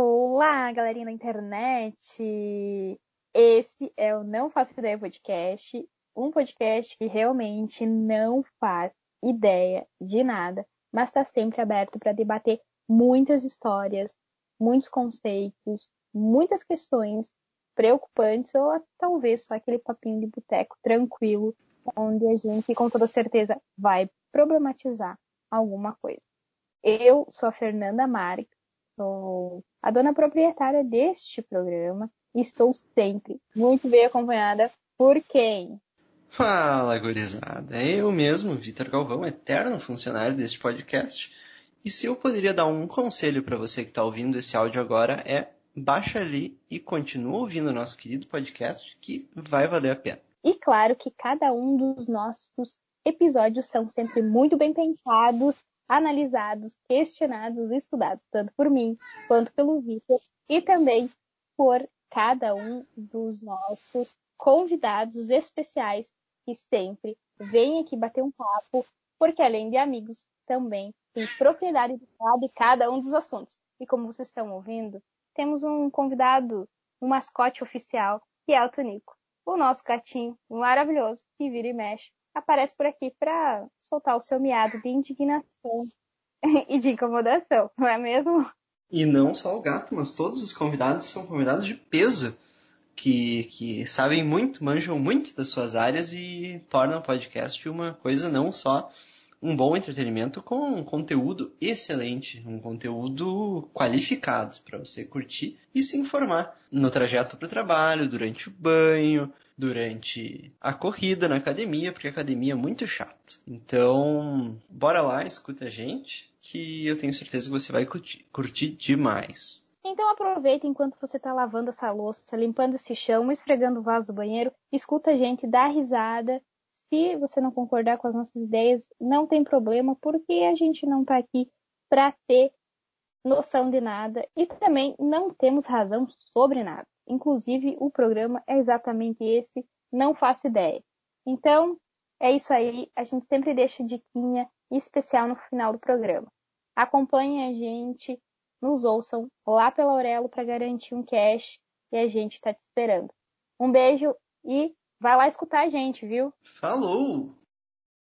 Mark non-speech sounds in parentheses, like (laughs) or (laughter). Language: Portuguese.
Olá, galerinha da internet! Esse é o Não Faço Ideia Podcast, um podcast que realmente não faz ideia de nada, mas está sempre aberto para debater muitas histórias, muitos conceitos, muitas questões preocupantes ou talvez só aquele papinho de boteco tranquilo, onde a gente com toda certeza vai problematizar alguma coisa. Eu sou a Fernanda Marques, sou a dona proprietária deste programa estou sempre muito bem acompanhada por quem? Fala, gurizada. É eu mesmo, Vitor Galvão, eterno funcionário deste podcast. E se eu poderia dar um conselho para você que está ouvindo esse áudio agora é baixa ali e continua ouvindo o nosso querido podcast que vai valer a pena. E claro que cada um dos nossos episódios são sempre muito bem pensados, analisados, questionados, estudados, tanto por mim quanto pelo Vitor e também por cada um dos nossos convidados especiais que sempre vêm aqui bater um papo, porque além de amigos, também tem propriedade de cada um dos assuntos. E como vocês estão ouvindo, temos um convidado, um mascote oficial, que é o Tonico, o nosso gatinho maravilhoso que vira e mexe aparece por aqui para soltar o seu miado de indignação (laughs) e de incomodação, não é mesmo? E não só o gato, mas todos os convidados são convidados de peso, que, que sabem muito, manjam muito das suas áreas e tornam o podcast uma coisa não só um bom entretenimento com um conteúdo excelente, um conteúdo qualificado para você curtir e se informar no trajeto para o trabalho, durante o banho, durante a corrida na academia, porque a academia é muito chato. Então, bora lá, escuta a gente, que eu tenho certeza que você vai curtir, curtir demais. Então aproveita enquanto você está lavando essa louça, limpando esse chão, esfregando o vaso do banheiro, escuta a gente, dá risada. Se você não concordar com as nossas ideias, não tem problema, porque a gente não está aqui para ter noção de nada e também não temos razão sobre nada. Inclusive, o programa é exatamente esse, não faço ideia. Então, é isso aí. A gente sempre deixa diquinha especial no final do programa. Acompanhem a gente, nos ouçam lá pela Aurelo para garantir um cash e a gente está te esperando. Um beijo e vai lá escutar a gente, viu? Falou!